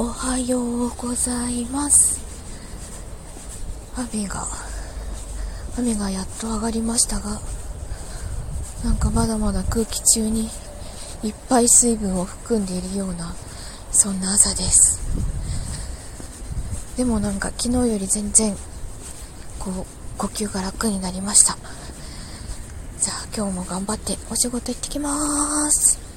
おはようございます。雨が雨がやっと上がりましたがなんかまだまだ空気中にいっぱい水分を含んでいるようなそんな朝です。でもなんか昨日より全然こう呼吸が楽になりました。じゃあ今日も頑張ってお仕事行ってきます。